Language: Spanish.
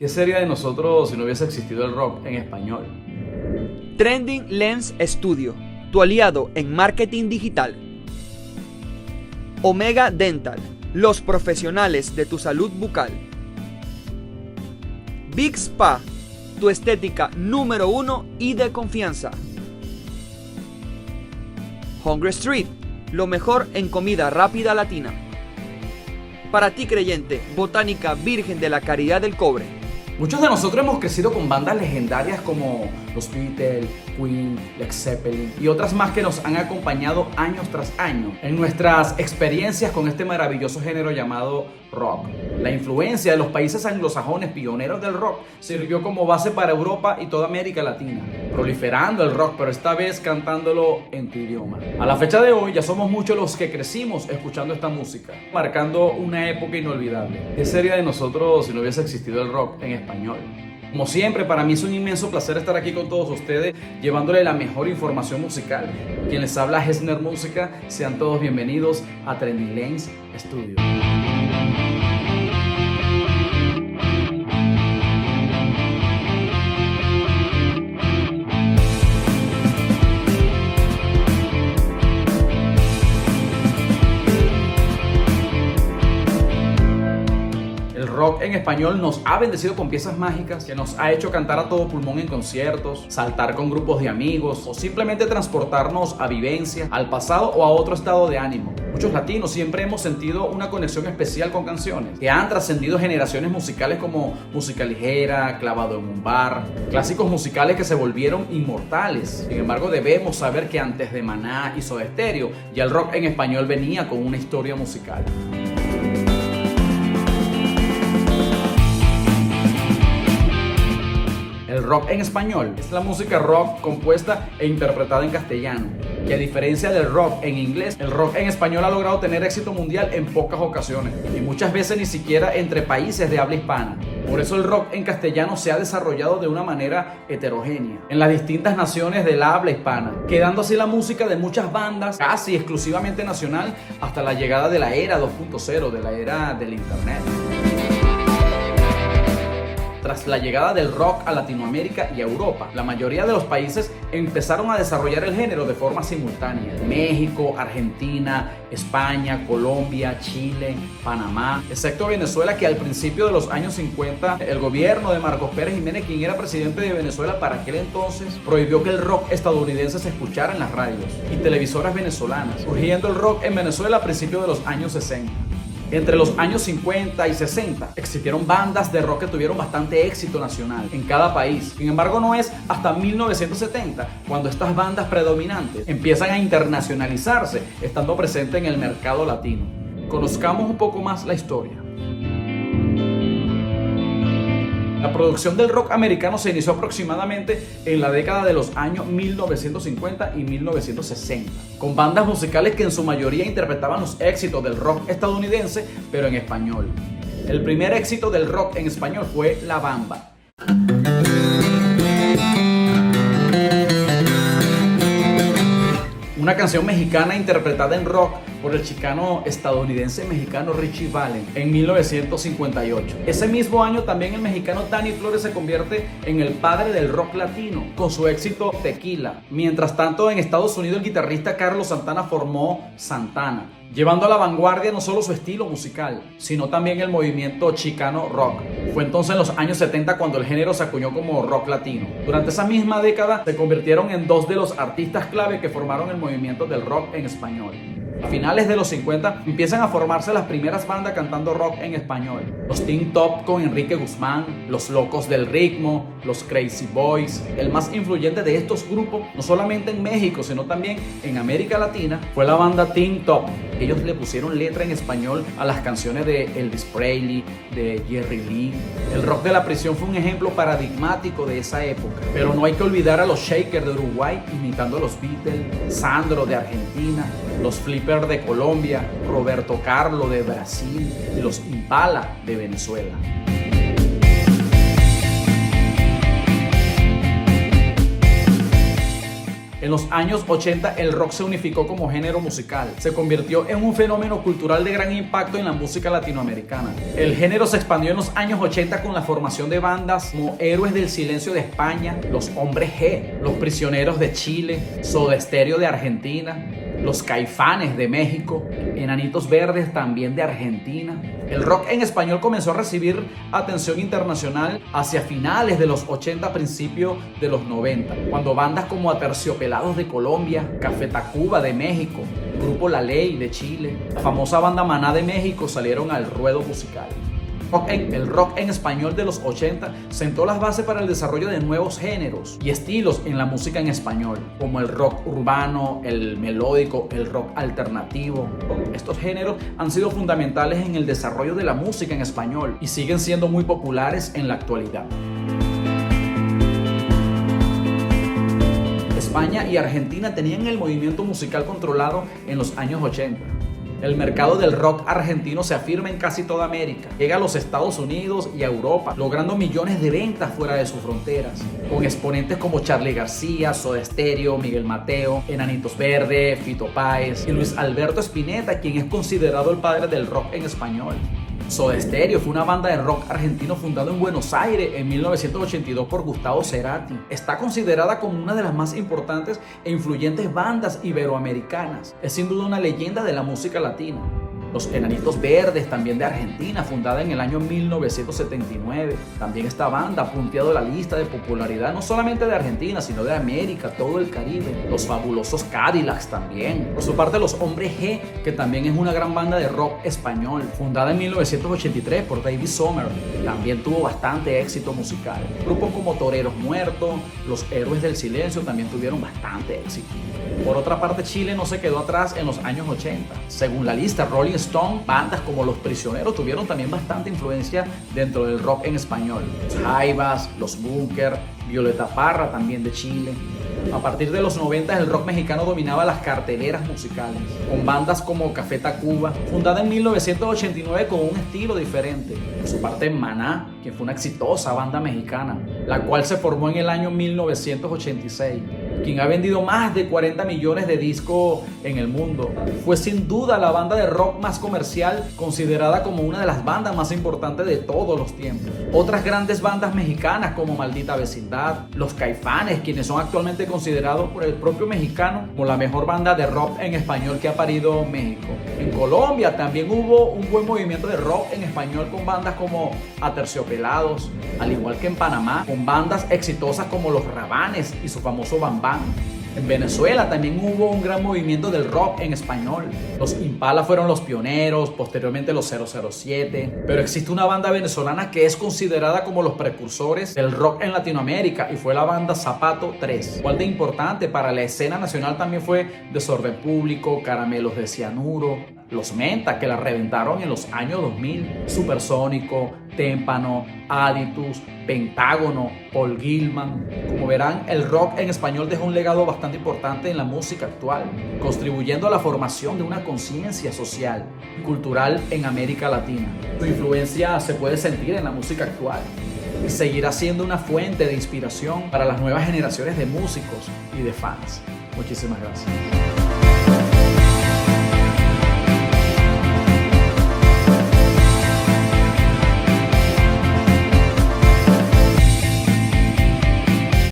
¿Qué sería de nosotros si no hubiese existido el rock en español? Trending Lens Studio, tu aliado en marketing digital. Omega Dental, los profesionales de tu salud bucal. Big Spa, tu estética número uno y de confianza. Hungry Street, lo mejor en comida rápida latina. Para ti creyente, Botánica Virgen de la Caridad del Cobre Muchos de nosotros hemos crecido con bandas legendarias como los Beatles, Queen, Led Zeppelin y otras más que nos han acompañado años tras año en nuestras experiencias con este maravilloso género llamado rock. La influencia de los países anglosajones pioneros del rock sirvió como base para Europa y toda América Latina, proliferando el rock, pero esta vez cantándolo en tu idioma. A la fecha de hoy ya somos muchos los que crecimos escuchando esta música, marcando una época inolvidable. ¿Qué sería de nosotros si no hubiese existido el rock en español? Como siempre, para mí es un inmenso placer estar aquí con todos ustedes, llevándole la mejor información musical. Quien les habla Hesner Música, sean todos bienvenidos a Trending Lanes Studio. Rock en español nos ha bendecido con piezas mágicas que nos ha hecho cantar a todo pulmón en conciertos, saltar con grupos de amigos o simplemente transportarnos a vivencia, al pasado o a otro estado de ánimo. Muchos latinos siempre hemos sentido una conexión especial con canciones que han trascendido generaciones musicales como música ligera, clavado en un bar, clásicos musicales que se volvieron inmortales. Sin embargo, debemos saber que antes de Maná y Soda Stereo, el rock en español venía con una historia musical. El rock en español es la música rock compuesta e interpretada en castellano, que a diferencia del rock en inglés, el rock en español ha logrado tener éxito mundial en pocas ocasiones y muchas veces ni siquiera entre países de habla hispana. Por eso el rock en castellano se ha desarrollado de una manera heterogénea en las distintas naciones del habla hispana, quedando así la música de muchas bandas casi exclusivamente nacional hasta la llegada de la era 2.0, de la era del Internet la llegada del rock a Latinoamérica y a Europa. La mayoría de los países empezaron a desarrollar el género de forma simultánea. México, Argentina, España, Colombia, Chile, Panamá, excepto Venezuela que al principio de los años 50 el gobierno de Marcos Pérez Jiménez, quien era presidente de Venezuela para aquel entonces, prohibió que el rock estadounidense se escuchara en las radios y televisoras venezolanas, surgiendo el rock en Venezuela a principios de los años 60. Entre los años 50 y 60 existieron bandas de rock que tuvieron bastante éxito nacional en cada país. Sin embargo, no es hasta 1970 cuando estas bandas predominantes empiezan a internacionalizarse, estando presentes en el mercado latino. Conozcamos un poco más la historia. La producción del rock americano se inició aproximadamente en la década de los años 1950 y 1960, con bandas musicales que en su mayoría interpretaban los éxitos del rock estadounidense, pero en español. El primer éxito del rock en español fue La Bamba. Una canción mexicana interpretada en rock por el chicano estadounidense mexicano Richie Valen en 1958. Ese mismo año también el mexicano Danny Flores se convierte en el padre del rock latino con su éxito Tequila. Mientras tanto en Estados Unidos el guitarrista Carlos Santana formó Santana, llevando a la vanguardia no solo su estilo musical, sino también el movimiento chicano rock. Fue entonces en los años 70 cuando el género se acuñó como rock latino. Durante esa misma década se convirtieron en dos de los artistas clave que formaron el movimiento del rock en español. A finales de los 50 empiezan a formarse las primeras bandas cantando rock en español. Los Teen Top con Enrique Guzmán, Los Locos del Ritmo, Los Crazy Boys. El más influyente de estos grupos, no solamente en México, sino también en América Latina, fue la banda Teen Top. Ellos le pusieron letra en español a las canciones de Elvis Presley, de Jerry Lee. El rock de la prisión fue un ejemplo paradigmático de esa época. Pero no hay que olvidar a los Shakers de Uruguay imitando a los Beatles, Sandro de Argentina, los Flipper de Colombia, Roberto Carlo de Brasil y los Impala de Venezuela. El En los años 80 el rock se unificó como género musical, se convirtió en un fenómeno cultural de gran impacto en la música latinoamericana. El género se expandió en los años 80 con la formación de bandas como Héroes del Silencio de España, Los Hombres G, Los Prisioneros de Chile, Soda Stereo de Argentina, los Caifanes de México, Enanitos Verdes también de Argentina. El rock en español comenzó a recibir atención internacional hacia finales de los 80, principios de los 90, cuando bandas como Aterciopelados de Colombia, Café Tacuba de México, Grupo La Ley de Chile, la famosa banda Maná de México salieron al ruedo musical el rock en español de los 80 sentó las bases para el desarrollo de nuevos géneros y estilos en la música en español, como el rock urbano, el melódico, el rock alternativo. Estos géneros han sido fundamentales en el desarrollo de la música en español y siguen siendo muy populares en la actualidad. España y Argentina tenían el movimiento musical controlado en los años 80 el mercado del rock argentino se afirma en casi toda América. Llega a los Estados Unidos y a Europa, logrando millones de ventas fuera de sus fronteras, con exponentes como Charlie García, Soda Stereo, Miguel Mateo, Enanitos Verde, Fito Páez y Luis Alberto Spinetta, quien es considerado el padre del rock en español. Soda Stereo fue una banda de rock argentino fundada en Buenos Aires en 1982 por Gustavo Cerati. Está considerada como una de las más importantes e influyentes bandas iberoamericanas. Es sin duda una leyenda de la música latina. Los Enanitos Verdes, también de Argentina, fundada en el año 1979. También esta banda ha punteado la lista de popularidad no solamente de Argentina, sino de América, todo el Caribe. Los fabulosos Cadillacs también. Por su parte, los Hombres G, que también es una gran banda de rock español, fundada en 1983 por David Sommer. También tuvo bastante éxito musical. Grupos como Toreros Muertos, Los Héroes del Silencio también tuvieron bastante éxito. Por otra parte, Chile no se quedó atrás en los años 80. Según la lista Rolling Stone, bandas como Los Prisioneros tuvieron también bastante influencia dentro del rock en español. Jaivas, Los Bunker, Violeta Parra también de Chile. A partir de los 90 el rock mexicano dominaba las carteleras musicales, con bandas como Café Tacuba, fundada en 1989 con un estilo diferente. Por su parte Maná, que fue una exitosa banda mexicana, la cual se formó en el año 1986 quien ha vendido más de 40 millones de discos en el mundo. Fue sin duda la banda de rock más comercial, considerada como una de las bandas más importantes de todos los tiempos. Otras grandes bandas mexicanas como Maldita Vecindad, Los Caifanes, quienes son actualmente considerados por el propio mexicano como la mejor banda de rock en español que ha parido México. En Colombia también hubo un buen movimiento de rock en español con bandas como Aterciopelados, al igual que en Panamá, con bandas exitosas como Los Rabanes y su famoso Bambam en Venezuela también hubo un gran movimiento del rock en español. Los Impala fueron los pioneros, posteriormente los 007. Pero existe una banda venezolana que es considerada como los precursores del rock en Latinoamérica y fue la banda Zapato 3. Igual de importante para la escena nacional también fue Desorden Público, Caramelos de Cianuro, Los Menta que la reventaron en los años 2000, Supersónico, Témpano, Aditus, Pentágono, Paul Gilman. Como verán, el rock en español dejó un legado bastante importante en la música actual, contribuyendo a la formación de una conciencia social y cultural en América Latina. Su influencia se puede sentir en la música actual y seguirá siendo una fuente de inspiración para las nuevas generaciones de músicos y de fans. Muchísimas gracias.